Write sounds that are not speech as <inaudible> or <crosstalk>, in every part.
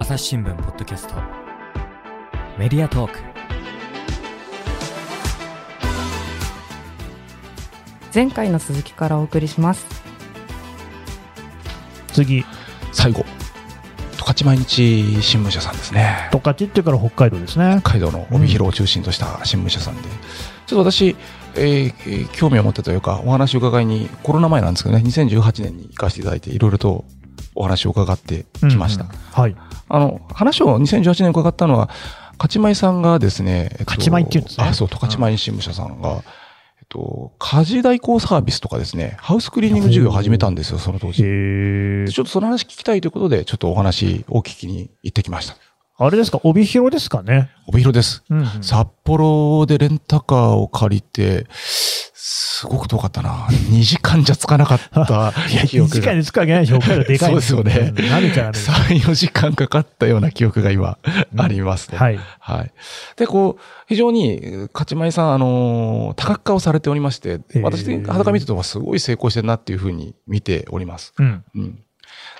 朝日新聞ポッドキャスト。メディアトーク。前回の続きからお送りします。次、最後、十勝毎日新聞社さんですね。十勝っていうから北海道ですね。北海道の帯広を中心とした新聞社さんで、ちょっと私、えーえー興味を持ってというか、お話を伺いに、コロナ前なんですけどね、2018年に行かせていただいて、いろいろとお話を伺ってきました。うんうんはい。あの、話を2018年伺ったのは、勝ち舞さんがですね、えっと勝ち舞っていうんですねあ、そう、十勝毎日新聞社さんが、えっと、家事代行サービスとかですね、ハウスクリーニング事業を始めたんですよ、その当時。ちょっとその話聞きたいということで、ちょっとお話を聞きに行ってきました。あれですか、帯広ですかね。帯広です。うん、うん。札幌でレンタカーを借りて、すごく遠かったな。2時間じゃ着かなかった <laughs> いや、記憶が。時間で使うわけないでしょ。北海道でかいんそうですよねうん舐めちゃダメです。3、4時間かかったような記憶が今、ありますね。はい。はい。で、こう、非常に、勝ち舞さん、あのー多角化をされておりまして、私、裸見てるとすごい成功してるなっていうふうに見ております。うん。うん。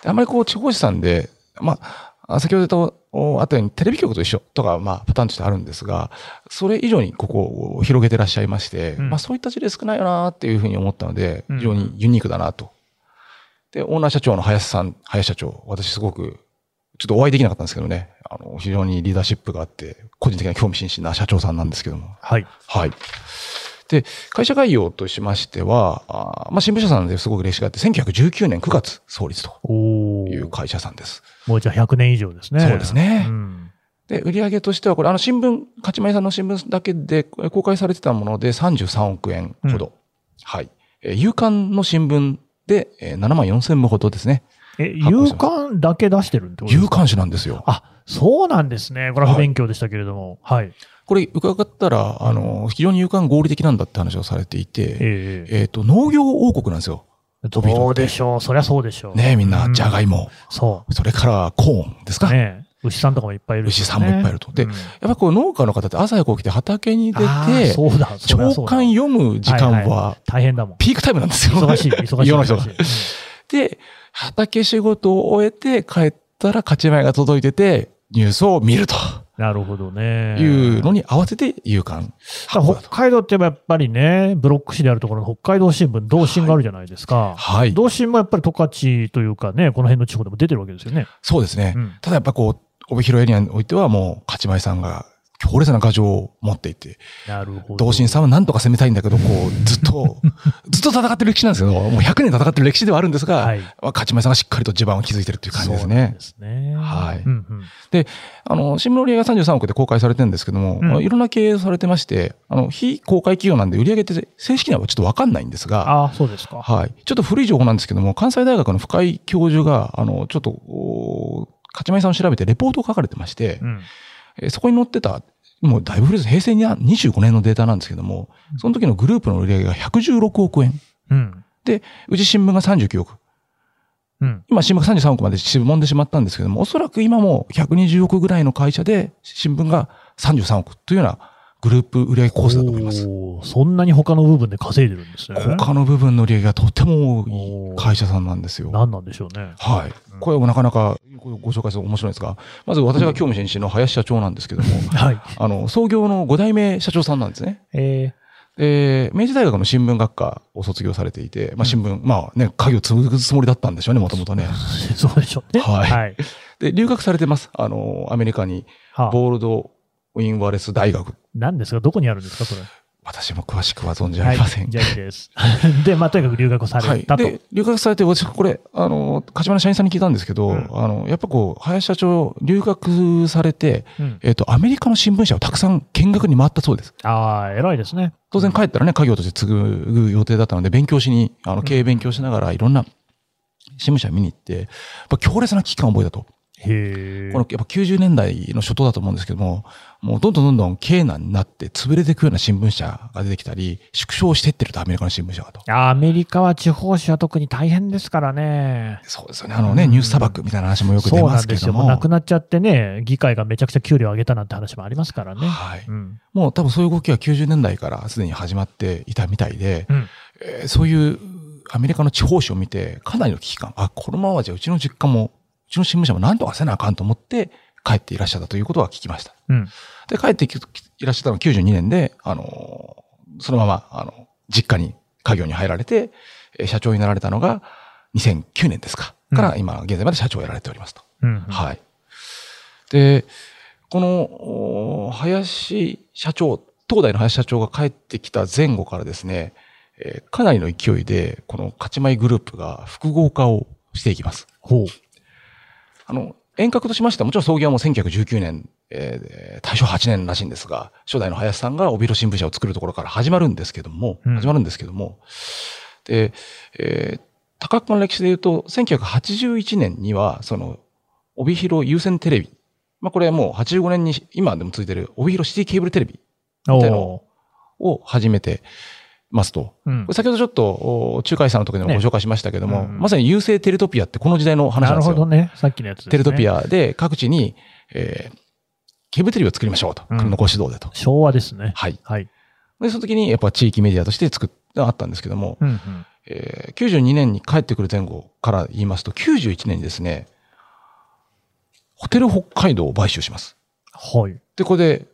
であんまりこう、地方紙さんで、まあ、先ほど言ったおあったように、テレビ局と一緒とか、まあ、パターンとしてあるんですが、それ以上にここを広げてらっしゃいまして、うんまあ、そういった事例少ないよなっていうふうに思ったので、うん非常にユニークだなと。で、オーナー社長の林さん、林社長、私すごく、ちょっとお会いできなかったんですけどね、あの、非常にリーダーシップがあって、個人的な興味津々な社長さんなんですけども。はい。はい。で、会社概要としましては、あーまあ、新聞社さんですごく歴史があって、1919年9月創立と。いう会社さんです。もうじゃあ100年以上ですね。そうですねうん。で、売上としては、これ、あの、新聞、勝ち前さんの新聞だけでえ公開されてたもので33億円ほど。うんはい。えー夕刊の新聞で、えー7万4千部ほどですね。え、夕刊だけ出してるってことですか？夕刊誌なんですよ。あ、そうなんですね。これは不勉強でしたけれども。はい。これ、伺ったら、あの、非常に夕刊合理的なんだって話をされていて、えええっ、と、農業王国なんですよ。どうでしょう。そりゃそうでしょう。ねえみんな、うんじゃがいも。そそれから、コーンですう。か。ねえ牛さんとかもいっぱいいるしね、牛さんもいっぱいいるとでうんやっぱりこう農家の方って朝早く起きて畑に出て、そうだ、朝刊読む時間はいはは大変だもん。ピークタイムなんですよ。忙しい、忙しい。<laughs> 世の人が忙しいで、畑仕事を終えて帰ったら勝ち前が届いてて、ニュースを見るとうんなるほどね。いうのに合わせて夕刊。北海道って言えばやっぱりね、ブロック紙であるところの北海道新聞、同心があるじゃないですか。はい。同心もやっぱり十勝というかね、この辺の地方でも出てるわけですよね。そうですね。うんただやっぱこう、帯広エリアにおいてはもう勝ち前さんが強烈な牙城を持っていて、なるほど。同心さんは何とか攻めたいんだけど、こう、<laughs> ずっと、ずっと戦ってる歴史なんですけど、もう100年戦ってる歴史ではあるんですが、はい。まあ勝ち前さんがしっかりと地盤を築いてるっていう感じですねで。すね。はいうんうんあの、新聞の売り上げが33億で公開されてるんですけども、うんいろんな経営をされてまして、あの、非公開企業なんで売り上げって正式にはちょっとわかんないんですが、ああ、そうですか。はい。ちょっと古い情報なんですけども、関西大学の深井教授が、あの、ちょっと、お勝ち前さんを調べてレポートを書かれてまして、うん。えーそこに載ってた、もうだいぶ古いです。平成に25年のデータなんですけども、その時のグループの売り上げが116億円。うん。うち新聞が39億。うん。今、新聞が33億までしぼんでしまったんですけども、おそらく今も120億ぐらいの会社で、新聞が33億というようなグループ売上コースだと思います。そんなに他の部分で稼いでるんですね。他の部分の売り上げがとても多い会社さんなんですよ。何なんでしょうね。はい。これもなかなかごご紹介すると面白いんですが、まず私が興味津々の林社長なんですけども、<laughs> はい。あの、創業の5代目社長さんなんですね。えで、明治大学の新聞学科を卒業されていて、まあ新聞、まあね、家業を継ぐつもりだったんでしょうね、もともとね。ー、<laughs> そうでしょうね。はいはい。で、留学されてます。あの、アメリカに、はあ、ボールド・ウィン・ワレス大学。何ですか？どこにあるんですか？それ。私も詳しくは存じ上げません。はい。じゃあいいです。<laughs> で、まあ、とにかく留学さはい。れたと。で、留学されて、私、これ、あの、柏の社員さんに聞いたんですけど、うんあの、やっぱこう、林社長、留学されて、うんえっ、と、アメリカの新聞社をたくさん見学に回ったそうです。ああ、偉いですね。当然帰ったらね、家業として継ぐ予定だったので、勉強しに、あの、経営勉強しながら、いろんな新聞社見に行って、やっぱ強烈な危機感を覚えたと。この、やっぱ90年代の初頭だと思うんですけども、もうどんどんどんどん経難になって潰れていくような新聞社が出てきたり、縮小していってると、アメリカの新聞社がと。アメリカは地方紙は特に大変ですからね。そうですよね。あのね、うんニュース砂漠みたいな話もよく出そうまなんです。けども。もうなくなっちゃってね、議会がめちゃくちゃ給料上げたなんて話もありますからね。はい。うん。もう多分そういう動きは90年代からすでに始まっていたみたいで、うん。えーそういうアメリカの地方紙を見て、かなりの危機感。あ、このままじゃうちの実家もちの新聞社も何とかせなあかんと思って帰っていらっしゃったということは聞きました。うん。で、帰ってきいらっしゃったのは92年で、あの、そのまま、あの、実家に家業に入られて、えー社長になられたのが2009年ですか。からう今現在まで社長をやられておりますと。うん。はい。で、この、お林社長、東大の林社長が帰ってきた前後からですね、えーかなりの勢いで、この勝ち米グループが複合化をしていきます。ほう。あの、遠隔としましては、もちろん創業はもう1919年、えー大正8年らしいんですが、初代の林さんが帯広新聞社を作るところから始まるんですけども、うん始まるんですけども、で、えー高くの歴史で言うと、1981年には、その、帯広有線テレビ。まあ、これはもう85年に、今でも続いてる帯広シティケーブルテレビみたいなのを始めてますと。うん先ほどちょっと、お中海さんの時にもご紹介しましたけども、ねうんまさに優勢テレトピアってこの時代の話ななんですよ。るほどね。さっきのやつですね。テレトピアで各地に、えー、ケーブルテレビを作りましょうと。うん国のご指導でと。昭和ですね。はい。はい。で、その時にやっぱ地域メディアとして作ってあったんですけども、うんうん。えー、92年に帰ってくる前後から言いますと、91年にですね、ホテル北海道を買収します。はい。で、これで、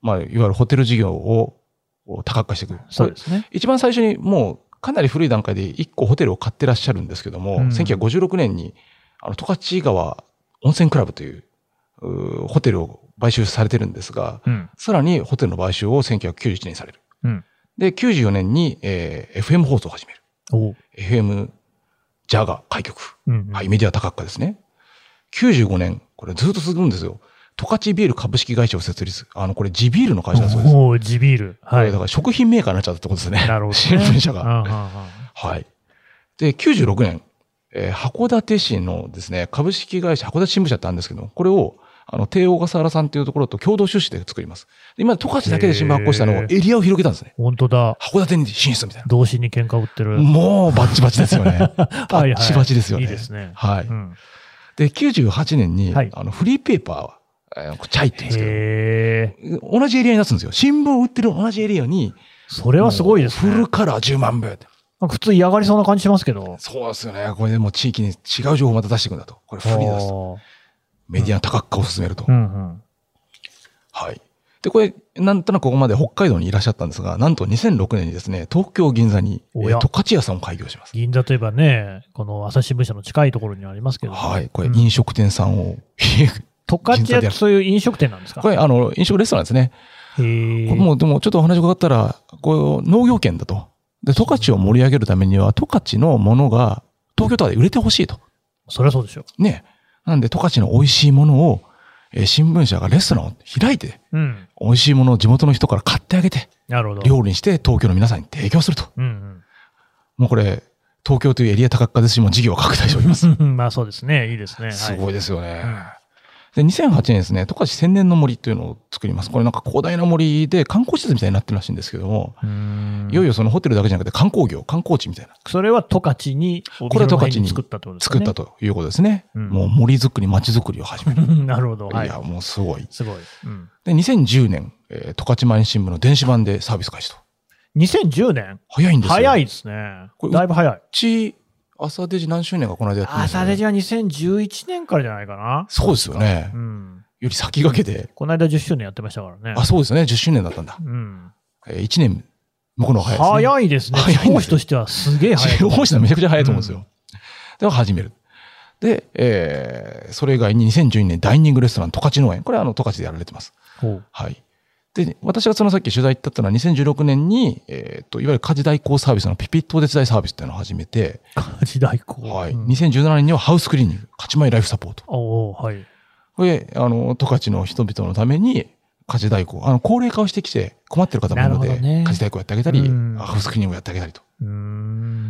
まあ、いわゆるホテル事業をを多角化していく。そうですね。一番最初にもうかなり古い段階で1個ホテルを買ってらっしゃるんですけども、うん1956年に、あの、十勝川温泉クラブという、うーホテルを買収されてるんですが、うん。さらにホテルの買収を1991年にされる。うん。で、94年に、えー FM 放送を始める。FM ジャガ開局。うんうん。はい、メディア多角化ですね。95年、これずっと続くんですよ。十勝ビール株式会社を設立。あの、これ地ビールの会社だそうです。おお地ビール。はい。だから食品メーカーになっちゃったってことですね。なるほど、ね。新聞社が。はい。で、96年、えー函館市のですね、株式会社函館新聞社ってあるんですけど、これを、あの、帝王笠原さんというところと共同出資で作ります。で今、十勝だけで新聞発行したのをへエリアを広げたんですね。本当だ。函館に進出みたいな。同心に喧嘩売ってる。もうバッチバチですよね。バ <laughs> はいッチバチですよね。いいですね。はい。うん。で、98年に、はいあの、フリーペーパー、えーチャイって言うんですけ。ど、同じエリアに出すんですよ。新聞を売ってる同じエリアに、それはすごいですね。フルカラー10万部。なんか普通嫌がりそうな感じしますけど。そうですよね。これでもう地域に違う情報をまた出していくんだと。これフリーだと。あメディアの多角化を進めると。ーうんうん。はい。で、これ、なんとなくここまで北海道にいらっしゃったんですが、なんと2006年にですね、東京銀座に、えー十勝屋さんを開業します。銀座といえばね、この朝日新聞社の近いところにはありますけど。はい。これ、うん飲食店さんを、十勝銀座でやる屋ってそういう飲食店なんですか？これ、あの、飲食レストランですね。へもう、でもちょっとお話伺ったら、こう、農業圏だと。で、十勝を盛り上げるためには、十勝のものが東京とかで売れてほしいと。そりゃそうでしょね。なんで、十勝の美味しいものを、えー新聞社がレストランを開いて、う。うん。美味しいものを地元の人から買ってあげて、なるほど。料理にして東京の皆さんに提供すると。うんもうこれ、東京というエリア多角化ですし、もう事業を拡大しております。うん。まあそうですね。いいですね。すい。ごいですよね。うんで、2008年ですね、十勝千年の森というのを作ります。これなんか広大な森で観光施設みたいになってるらしいんですけども、いよいよそのホテルだけじゃなくて観光業、観光地みたいな、それは十勝に、これ十勝に作ったってことですかね。作ったということですね。うんもう森づくり、街づくりを始める。<laughs> なるほど。はいいや、。もうすごい。すごい。うん。で、2010年、えー十勝毎日新聞の電子版でサービス開始と。2010年？早いんですよ。い。早いですねこ。れだいぶ早い。うち、朝デジ何周年かこの間やってましたね朝デジは2011年からじゃないかな。そうですよねう。ん。より先駆けて。この間10周年やってましたからね。あ、そうですね。10周年だったんだ。うん。えー、1年向こうの方が早いですね。早いですね。早いんですよ地方紙としてはすげえ早いと思う。地方紙はめちゃくちゃ早いと思うんですよ。では始める。で、えー、それ以外に2012年ダイニングレストラン十勝農園。これはあの十勝でやられてます。ほう。はい。で、私がそのさっき取材行ったってのは2016年に、えっ、と、いわゆる家事代行サービスのピピットお手伝いサービスっていうのを始めて、家事代行。はい。うん2017年にはハウスクリーニング、勝ち前ライフサポート。おおはい。これ、あの、十勝の人々のために、家事代行、あの、高齢化をしてきて困ってる方もいるので、ね家事代行やってあげたり、うんハウスクリーニングをやってあげたりと。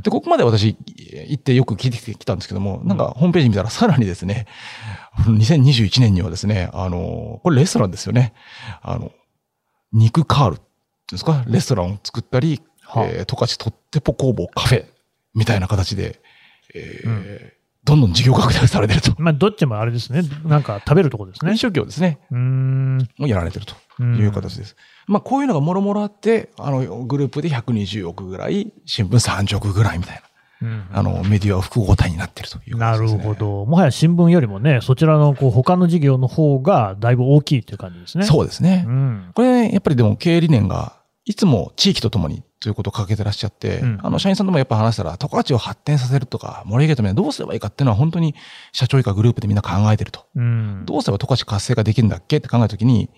で、ここまで私行ってよく聞いてきたんですけども、なんかホームページ見たらさらにですね、2021年にはですね、あの、これレストランですよね。あの、肉カールっていうんですか、レストランを作ったり、はあえー、十勝とってぽ工房カフェみたいな形で、えーうんどんどん事業拡大されてると。まあ、どっちもあれですね。なんか食べるとこですね飲。食業ですね。うーん。をやられてるとうんいう形です。まあ、こういうのがもろもろあって、あの、グループで120億ぐらい、新聞30億ぐらいみたいな。ううんあの、メディアは複合体になっているというなる感じですね。ほど。もはや新聞よりもね、そちらのこう他の事業の方がだいぶ大きいという感じですね。そうですね。うん。これ、やっぱりでも経営理念が、いつも地域とともにということをかけてらっしゃって、うんあの、社員さんともやっぱ話したら、十勝を発展させるとか、盛り上げるためにはどうすればいいかっていうのは本当に社長以下グループでみんな考えてると。うん。どうすれば十勝活性化できるんだっけって考えたときに、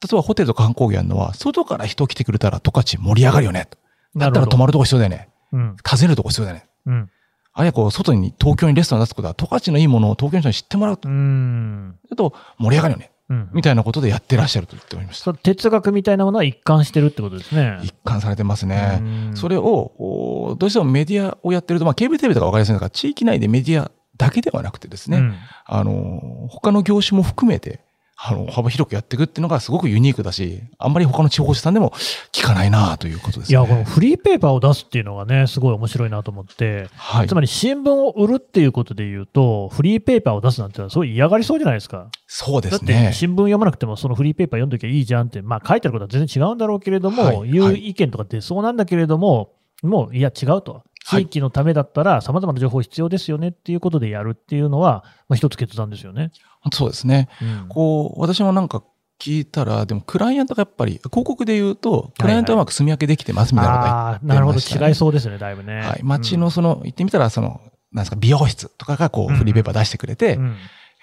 例えばホテルとか観光業やるのは、外から人来てくれたら十勝盛り上がるよね。だったら泊まるとこ必要だよね。うん。訪ねるとこ必要だよね。うん。あるいはこう、外に、東京にレストラン出すことは、十勝のいいものを東京の人に知ってもらうと。うん。と盛り上がるよね。うん。みたいなことでやってらっしゃると言っておりました。哲学みたいなものは一貫してるってことですね。一貫されてますね。うんそれを、おどうしてもメディアをやってると、まあ、ケーブルテレビとか分かりやすいのが、地域内でメディアだけではなくてですね、うんあの、他の業種も含めて、あの、幅広くやっていくっていうのがすごくユニークだし、あんまり他の地方紙さんでも聞かないなということですね。いや、このフリーペーパーを出すっていうのがね、すごい面白いなと思って、はいつ。まり新聞を売るっていうことで言うと、フリーペーパーを出すなんてのはすごい嫌がりそうじゃないですか。そうでだってすね。新聞読まなくてもそのフリーペーパー読んどきゃいいじゃんって、まあ書いてあることは全然違うんだろうけれども、はいいう意見とか出そうなんだけれども、もういや違うと。はい地域のためだったら様々な情報必要ですよねっていうことでやるっていうのは、まあ一つ決断ですよね。そうですね。うんこう、私もなんか聞いたら、でもクライアントがやっぱり、広告で言うと、クライアントはうまく住み分けできてますみたいなこと。言ってましたね違いそうですね、だいぶね。はい。街のその、言ってみたら、その、なんですか、美容室とかがこう、フリーペーパー出してくれて、うん、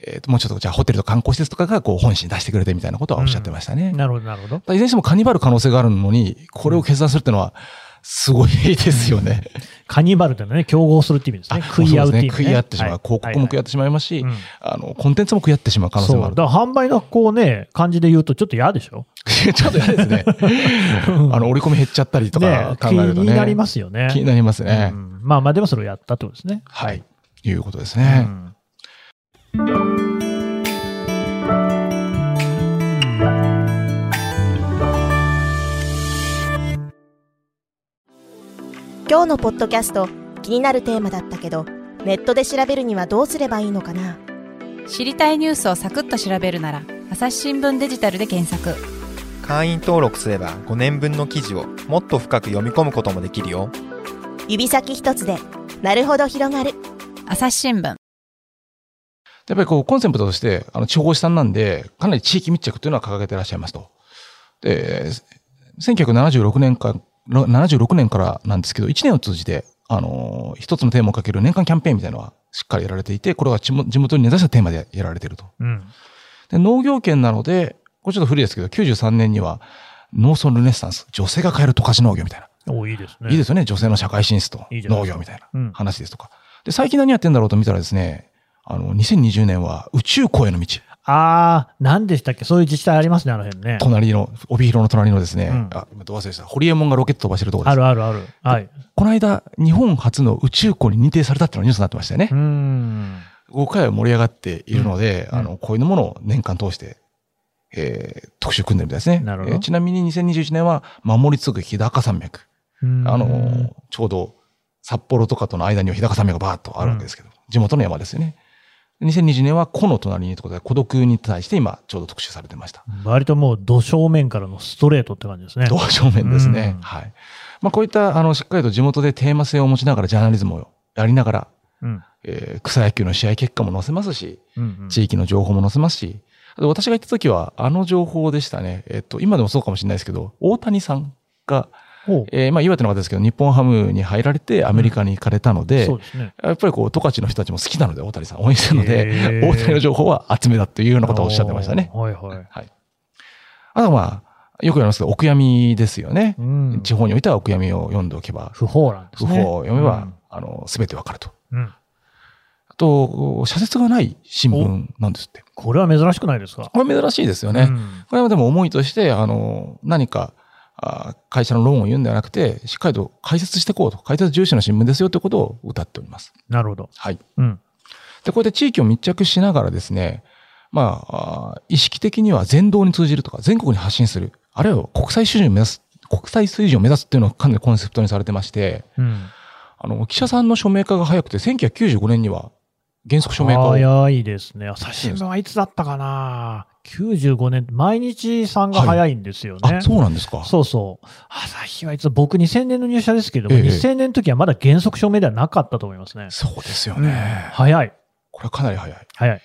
えっと、もうちょっと、じゃあホテルと観光施設とかがこう、本誌に出してくれてみたいなことはおっしゃってましたね。うんなるほど、なるほど。いずれにしてもカニバル可能性があるのに、これを決断するっていうのは、すごいですよね。カニバルというのはね、競合するって意味ですね。食い合うっていう意味、ね。食い合ってしまう。はい広告も食い合ってしまいますし、うんあの、コンテンツも食い合ってしまう可能性。もある。だから販売のこうね、感じで言うとちょっと嫌でしょ？<laughs> ちょっと嫌ですね。<laughs> あの、折り込み減っちゃったりとかね気考えるとね。になりますよね。気になりますね。うんまあまあ、でもそれをやったってことですね。はい。いうことですうね。ん今日のポッドキャスト気になるテーマだったけどネットで調べるにはどうすればいいのかな？知りたいニュースをサクッと調べるなら朝日新聞デジタルで検索。会員登録すれば5年分の記事をもっと深く読み込むこともできるよ。指先一つでなるほど広がる。朝日新聞。やっぱりこう、コンセプトとして、あの、地方紙さんなんで、かなり地域密着というのは掲げてらっしゃいますと。で、1976年か、76年からなんですけど、1年を通じて、あの、一つのテーマをかける年間キャンペーンみたいなのはしっかりやられていて、これは地元地元に根ざしたテーマでやられていると。うん。で、農業圏なので、これちょっと古いですけど、93年には、農村ルネッサンス、女性が変える十勝農業みたいな。おいいですね。いいですよね。女性の社会進出と農業みたいなうん話ですとか。で、最近何やってんだろうと見たらですね、あの、2020年は宇宙港への道。ああ、何でしたっけ？そういう自治体ありますね、あの辺ね。隣の、帯広の隣のですね、うんあ、今どう忘れした。ホリエモンがロケット飛ばしてるところです。あるあるある。はい。この間、日本初の宇宙港に認定されたっていうのがニュースになってましたよねう。ん。5回は盛り上がっているので、うんあの、こういうものを年間通して、えー特集組んでるみたいですね。なるほどえーちなみに2021年は、守り継ぐ日高山脈。うんあの、ちょうど札幌とかとの間には日高山脈がバーッとあるわけですけど、地元の山ですよね。2020年は湖の隣にということで、孤独に対して今、ちょうど特集されてました。割ともう、土正面からのストレートって感じですね。同正面ですね。うんはい。まあ、こういった、あの、しっかりと地元でテーマ性を持ちながら、ジャーナリズムをやりながら、うん。えー草野球の試合結果も載せますし、うんうん地域の情報も載せますし、私が行った時は、あの情報でしたね。えっと、今でもそうかもしれないですけど、大谷さんが、えーまあ、岩手の方ですけど、日本ハムに入られてアメリカに行かれたので、そうですね。やっぱりこう、十勝の人たちも好きなので、大谷さん応援してるので、大谷の情報は集めだというようなことをおっしゃってましたね。はいはい。はい。あとはまあ、よく言いますけど、お悔やみですよね。うん。地方においてはお悔やみを読んでおけば、不法なんですね。不法を読めば、うんあの、すべてわかると。うん。あと、社説がない新聞なんですって。これは珍しくないですか？これ珍しいですよね。うんこれはでも思いとして、あの、何か、あ会社の論を言うんではなくて、しっかりと解説していこうと。解説重視の新聞ですよということを歌っております。なるほど。はい。うん。で、こうやって地域を密着しながらですね、まあ、あ意識的には全道に通じるとか、全国に発信する。あるいは国際水準を目指す、国際水準を目指すっていうのをかなりコンセプトにされてまして、うん。あの、記者さんの署名化が早くて、1995年には、原則署名化を。早いですね。朝日新聞はいつだったかな ?95 年、毎日さんが早いんですよね。あ、そうなんですか。そうそう。朝日はいつ、僕2000年の入社ですけども、ええ2000年の時はまだ原則証明ではなかったと思いますね。そうですようんね。早い。これはかなり早い。早い。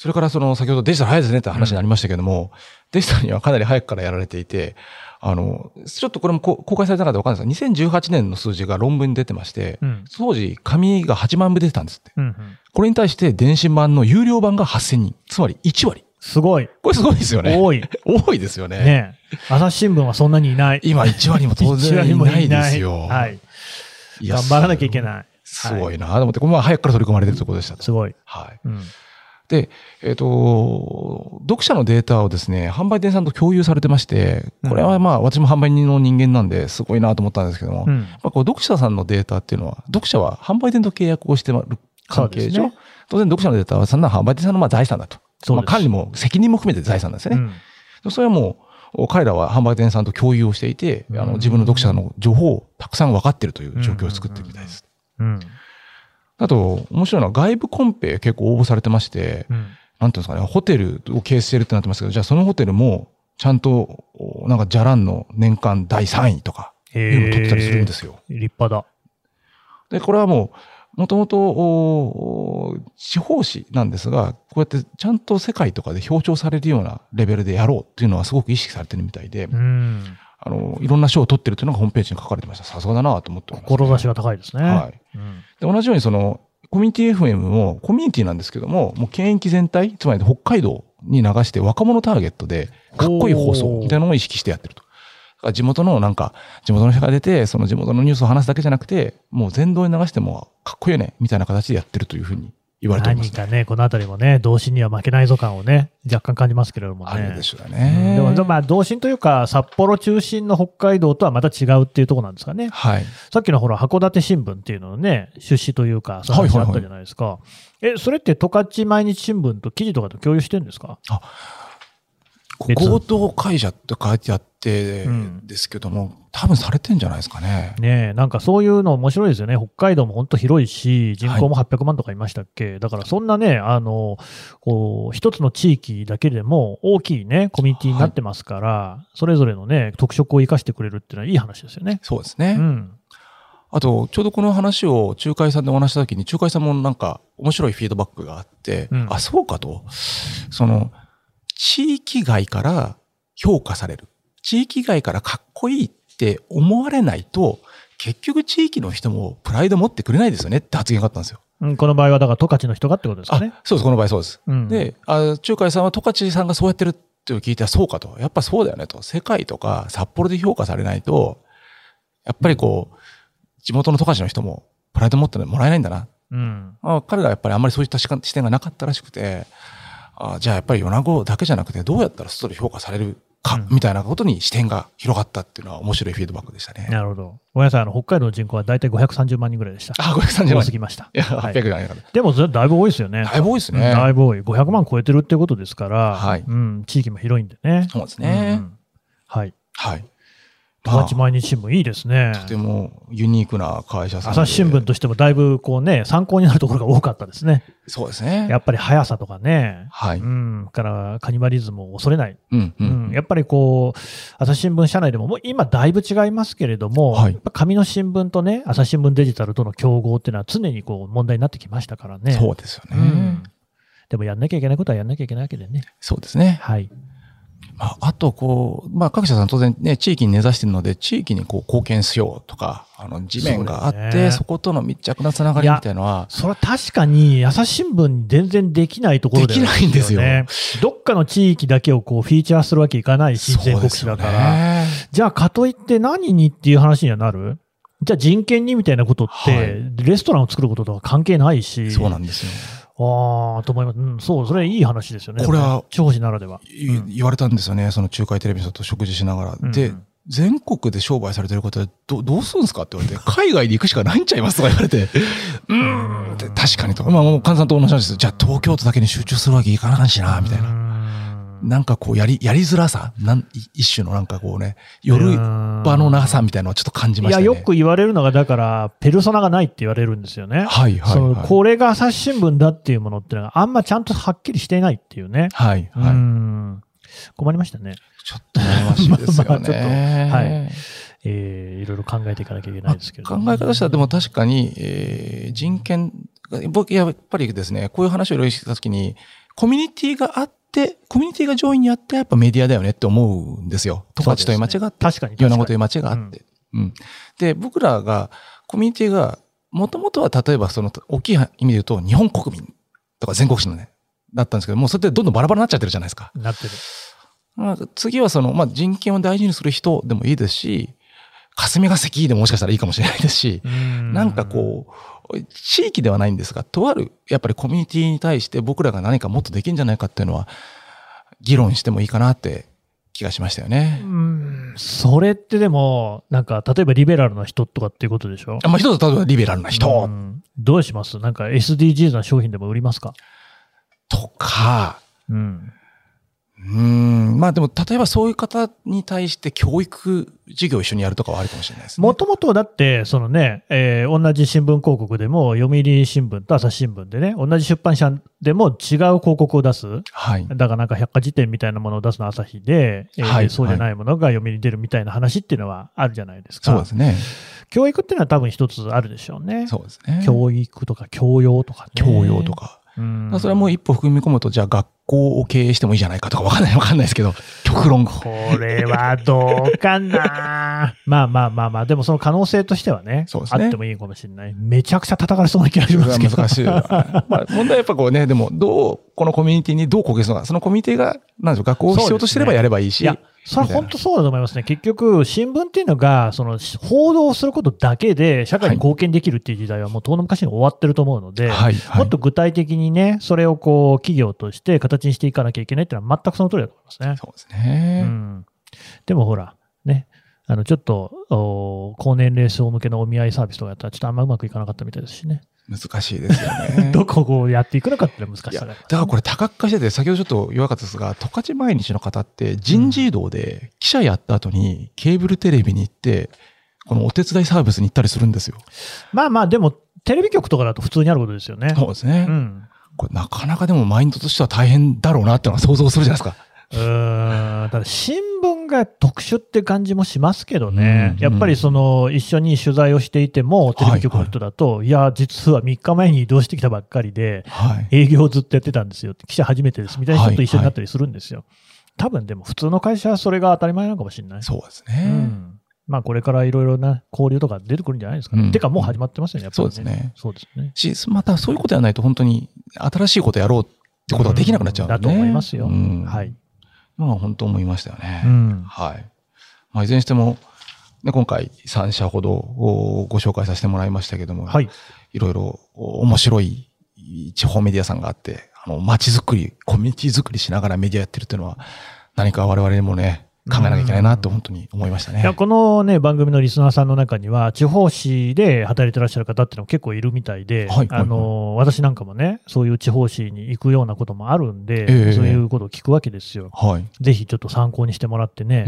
それからその先ほどデジタル早いですねって話になりましたけども、デジタルにはかなり早くからやられていて、あの、ちょっとこれもこ公開されたかどうかわかんないですが、2018年の数字が論文に出てまして、うん。当時紙が8万部出てたんですって。うんうん。これに対して電子版の有料版が8000人。つまり1割。すごい。これすごいですよね。多い。多いですよね。ねえ朝日新聞はそんなにいない。今1割も当然いないですよ。はい。いや頑張らなきゃいけない。すごいなと思って、これは早くから取り組まれてるところでしたと。すごい。はい。うん。で、えっ、と、読者のデータをですね、販売店さんと共有されてまして、これはまあ、私も販売人の人間なんで、すごいなと思ったんですけども、うん。まあ、こう読者さんのデータっていうのは、読者は販売店と契約をしてる関係上、ね当然読者のデータはそんな販売店さんのまあ財産だと。まあ、管理も責任も含めて財産なんですよね。うんそれはもう、彼らは販売店さんと共有をしていて、あうんの自分の読者の情報をたくさん分かっているという状況を作ってるみたいです。うん。あと、面白いのは外部コンペ結構応募されてまして、うん。なんていうんですかね、ホテルを経営してるってなってますけど、じゃあそのホテルも、ちゃんと、おなんか、じゃらんの年間第3位とか、いうのを取ってたりするんですよ。立派だ。で、これはもう、もともと、お地方紙なんですが、こうやってちゃんと世界とかで表彰されるようなレベルでやろうっていうのはすごく意識されてるみたいで、うん。あの、いろんな賞を取ってるというのがホームページに書かれてました。さすがだなと思ってます、志が高いですね。はい。うん。で、同じようにその、コミュニティ FM も、コミュニティなんですけども、もう県域全体、つまり北海道に流して若者ターゲットで、かっこいい放送みたいなのを意識してやってると。地元のなんか、地元の人が出て、その地元のニュースを話すだけじゃなくて、もう全道に流しても、かっこいいよね、みたいな形でやってるというふうに言われております、何かね、このあたりもね、同心には負けないぞ感をね、若干感じますけれどもね。あるでしょううんね。でも、まあ、同心というか、札幌中心の北海道とはまた違うっていうところなんですかね。はい。さっきのほら、函館新聞っていうののね、出資というか、そういう話あったじゃないですか。え、それって十勝毎日新聞と記事とかと共有してるんですか？別合同会社って書いてあってうんですけども、多分されてんじゃないですかね。ねえ、なんかそういうの面白いですよね。北海道も本当広いし、人口も800万とかいましたっけ、だからそんなね、あの、こう、一つの地域だけでも大きいね、コミュニティになってますから、それぞれのね、特色を生かしてくれるっていうのはいい話ですよね。そうですね。うん。あと、ちょうどこの話を仲介さんでお話したときに、仲介さんもなんか面白いフィードバックがあって、うんあ、そうかと。その、地域外から評価される。地域外からかっこいいって思われないと、結局地域の人もプライド持ってくれないですよねって発言があったんですよ。うん、この場合はだから十勝の人がってことですかね。あそうです、この場合そうです。うん、で、あ仲介さんは十勝さんがそうやってるって聞いて、そうかと。やっぱそうだよねと。世界とか札幌で評価されないと、やっぱりこう、地元の十勝の人もプライド持ってもらえないんだな。うん。まあ、彼らはやっぱりあんまりそういった視点がなかったらしくて、あじゃあやっぱり米子だけじゃなくて、どうやったら外で評価されるか、うんみたいなことに視点が広がったっていうのは面白いフィードバックでしたね。なるほど。ごめんなさい、あの、北海道の人口は大体530万人ぐらいでした。あ、530万多す。ぎました。いや、はい800じゃない。でも、だいぶ多いですよね。だいぶ多いですねうんだいぶ多い。500万超えてるってことですから、はいうん、地域も広いんでね。そうですね。うんはい。はい。十勝毎日新聞いいですね。とてもユニークな会社さんで。朝日新聞としてもだいぶこうね、参考になるところが多かったですね。そうですね。やっぱり速さとかね。はい。ううん、ん。からカニバリズムを恐れない。うん、ううん。ん。やっぱりこう、朝日新聞社内でも、もう今だいぶ違いますけれども、はい紙の新聞とね、朝日新聞デジタルとの競合っていうのは常にこう問題になってきましたからね。そうですよね。うん。でもやんなきゃいけないことはやんなきゃいけないわけでね。そうですね。はい。まあ、あと、こう、まあ、各社さん当然ね、地域に根ざしてるので、地域にこう貢献しようとか、あの、地面があって、そ,、ねことの密着なつながりみたいなのは、それは確かに朝日新聞に全然できないところではできないんですよね。どっかの地域だけをこうフィーチャーするわけいかないし、全国紙だから。ね。じゃあ、かといって何にっていう話にはなる？じゃあ人権にみたいなことって、はいレストランを作ることとは関係ないし。そうなんですよ。ああ、と思います。うん、そう、それいい話ですよね。これは地方紙ならでは。いうん言われたんですよね、その仲介テレビの人と食事しながら。でうんうん、全国で商売されてる方はどどうするんですかって言われて、海外に行くしかないんちゃいますとか言われて、<laughs> うーん確かにと。まあもう、菅さんと同じなんですよ。じゃあ東京都だけに集中するわけいかないしな、みたいな。な。なんかこうやり、やりづらさ、なん一種のなんかこうね、夜場の長さみたいなのをちょっと感じましたね。いや、よく言われるのが、だから、ペルソナがないって言われるんですよね。はいはい、はい。これが朝日新聞だっていうものっていうのがあんまちゃんとはっきりしていないっていうね。はい、うはい。ん困りましたね。ちょっと悩ましいですよね。<laughs> まあまあちょっとはいえーいろいろ考えていかなきゃいけないですけど。考え方としては、でも確かに、えー人権、僕、やっぱりですね、こういう話をいろいろしてたときに、コミュニティがあって、コミュニティが上位にあって、やっぱメディアだよねって思うんですよ。という街があって、確かに確かに。いろんなことという街があって。うん。で、僕らが、コミュニティが、もともとは例えばその、大きい意味で言うと、日本国民とか全国紙のね、だったんですけど、もうそれってどんどんバラバラになっちゃってるじゃないですか。なってる。まあ、次はその、まあ、人権を大事にする人でもいいですし、霞が関でももしかしたらいいかもしれないですし、なんかこう、地域ではないんですが、とある、やっぱりコミュニティに対して僕らが何かもっとできるんじゃないかっていうのは、議論してもいいかなって気がしましたよね。う。ん、それってでも、なんか、例えばリベラルな人とかっていうことでしょ？あまあ、一つ例えばリベラルな人。うん。どうします？なんか SDGs な商品でも売りますか？とか、うん。うーん、まあでも、例えばそういう方に対して教育授業を一緒にやるとかはあるかもしれないですね。もともとだって、そのね、えー同じ新聞広告でも、読売新聞と朝日新聞でね、同じ出版社でも違う広告を出す。はい。だからなんか百科事典みたいなものを出すのは朝日で、えーはいそうじゃないものが読みに出るみたいな話っていうのはあるじゃないですか。そうですね。教育っていうのは多分一つあるでしょうね。そうですね。教育とか教養とかね。教養とか。うん。それはもう一歩踏み込むと、じゃあ学校を経営してもいいじゃないかとかわかんない、わかんないですけど、<laughs> 極論。これはどうかな？<laughs> まあまあまあまあ、でもその可能性としてはね、そうですねあってもいいかもしれない。めちゃくちゃ叩かれそうな気がしますけど。難しい。まあ、問題はやっぱこうね、でも、どう、このコミュニティにどう貢献するのか、そのコミュニティが、なんでしょう、学校を必要としてればやればいいし、それは本当そうだと思いますね。結局、新聞っていうのが、その、報道することだけで社会に貢献できるっていう時代はもう遠の昔に終わってると思うので、はい、はい。もっと具体的にね、それをこう、企業として形にしていかなきゃいけないっていうのは全くその通りだと思いますね。そうですね。うん。でもほら、ね、あの、ちょっと、お高年齢層向けのお見合いサービスとかやったら、ちょっとあんまうまくいかなかったみたいですしね。難しいですよね。<laughs> どこをやっていくのかって難しさがありますだからこれ多角化してて、先ほどちょっと弱かったですが、十勝毎日の方って人事異動で記者やった後にケーブルテレビに行って、このお手伝いサービスに行ったりするんですよ。まあまあ、でも、テレビ局とかだと普通にあることですよね。そうですね。うん。これなかなかでもマインドとしては大変だろうなっていうのは想像するじゃないですか。うーん。ただ、新聞が特殊って感じもしますけどね。うんやっぱりその、一緒に取材をしていても、テレビ局の人だと、いや、実は3日前に移動してきたばっかりで、はい。営業をずっとやってたんですよ。記者初めてです。みたいな人と一緒になったりするんですよ。多分でも普通の会社はそれが当たり前なのかもしれない。そうですうね。ん。まあこれからいろいろな交流とか出てくるんじゃないですかね。うんてかもう始まってますよね、やっぱり、そうですね。そうですね。し、またそういうことやらないと本当に新しいことやろうってことができなくなっちゃうんで、ねだと思いますよ。うんはい。まあ本当思いましたよね。うん。はい。まあ、いずれにしても、ね、今回3社ほどおご紹介させてもらいましたけども、はい。いろいろお面白い地方メディアさんがあって、あの、街づくり、コミュニティづくりしながらメディアやってるっていうのは、何か我々にもね、考えなきゃいけないなと本当に思いましたね。いや、このね、番組のリスナーさんの中には、地方紙で働いてらっしゃる方っていうのも結構いるみたいで、はいあの、私なんかもね、そういう地方紙に行くようなこともあるんで、ええそういうことを聞くわけですよ。はい。ぜひちょっと参考にしてもらってね、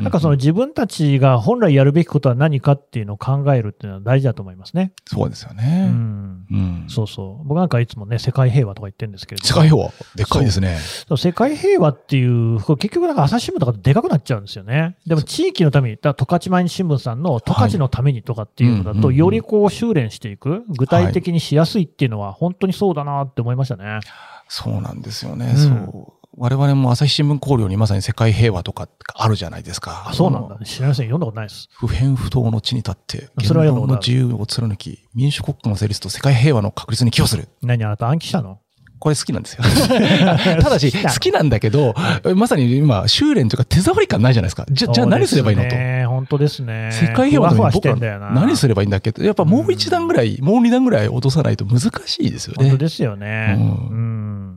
なんかその自分たちが本来やるべきことは何かっていうのを考えるっていうのは大事だと思いますね。そうですようね。ん。うん。そうそう。僕なんかいつもね、世界平和とか言ってるんですけれども。世界平和、でっかいですね。そう世界平和っていう、結局なんか朝日新聞とかでかくなっちゃうんですよね。でも地域のために、だ十勝毎日新聞さんの十勝のためにとかっていうのだと、よりこう修練していく、具体的にしやすいっていうのは本当にそうだなって思いましたね。そうなんですよね。うんそう。我々も朝日新聞考慮にまさに世界平和とかあるじゃないですか。あ、そうなんだ。知りません。読んだことないです。不変不当の地に立って、言それは読ん論の自由を貫き、民主国家の成立と世界平和の確立に寄与する。何あなた暗記したの？これ好きなんですよ。<laughs> ただし、好きなんだけど、まさに今、修練というか手触り感ないじゃないですか。じゃ、じゃあ何すればいいのと。ね、本当ですね。世界平和の僕。は何すればいいんだっけ？やっぱもう一段ぐらい、もう二段ぐらい落とさないと難しいですよね。本当ですよね。ううん。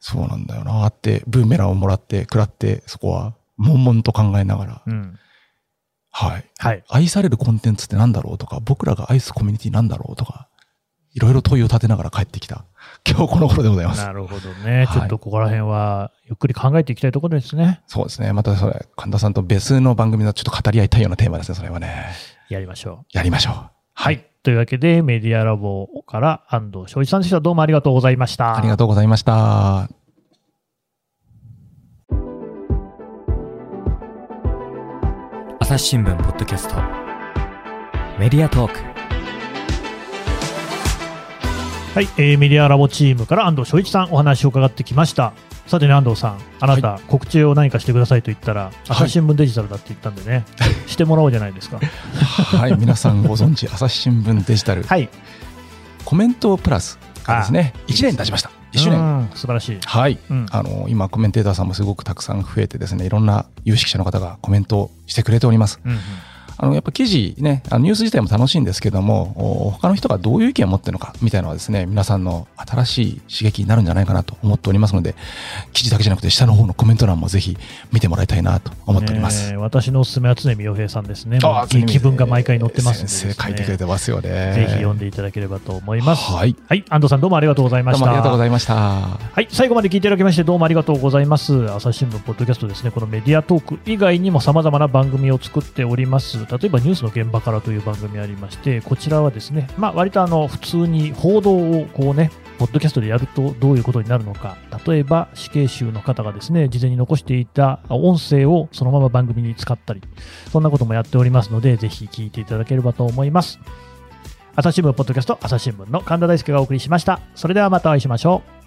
そうなんだよなって、ブーメランをもらって、食らって、そこは、悶々と考えながら、うん。はい。はい。愛されるコンテンツってなんだろうとか、僕らが愛すコミュニティなんだろうとか、いろいろ問いを立てながら帰ってきた、今日この頃でございます。なるほどね。ちょっとここら辺は、ゆっくり考えていきたいところですね。そうですね。またそれ、神田さんと別の番組のちょっと語り合いたいようなテーマですね、それはね。やりましょう。やりましょう。はい。というわけで、メディアラボから安藤翔一さんでした。どうもありがとうございました。ありがとうございました。朝日新聞ポッドキャストメディアトークはい、えーメディアラボチームから安藤翔一さんお話を伺ってきました。さてね、安藤さん、あなた、告知を何かしてくださいと言ったら、朝日新聞デジタルだって言ったんでね、<laughs> してもらおうじゃないですか。はい、皆さんご存知、朝日新聞デジタル、はい。コメントプラスがですね、あ1年経ちました。1周年。うん素晴らしい。はい。うんあの、今、コメンテーターさんもすごくたくさん増えてですね、いろんな有識者の方がコメントをしてくれております。うんうんあの、やっぱ記事ね、あのニュース自体も楽しいんですけども、お他の人がどういう意見を持ってるのか、みたいなのはですね、皆さんの新しい刺激になるんじゃないかなと思っておりますので、記事だけじゃなくて、下の方のコメント欄もぜひ見てもらいたいなと思っております。ねえ私のおすすめは常見洋平さんですね。あ気分が毎回載ってますね、先生書いてくれてますよね。ぜひ読んでいただければと思います。はい。はい、安藤さんどうもありがとうございました。どうもありがとうございました。はい、最後まで聞いていただきましてどうもありがとうございます。朝日新聞ポッドキャストですね、このメディアトーク以外にも様々な番組を作っております。例えばニュースの現場からという番組ありまして、こちらはですね、まあ割とあの普通に報道をこうね、ポッドキャストでやるとどういうことになるのか、例えば死刑囚の方がですね、事前に残していた音声をそのまま番組に使ったり、そんなこともやっておりますので、ぜひ聞いていただければと思います。朝日新聞ポッドキャスト、朝日新聞の神田大輔がお送りしました。それではまたお会いしましょう。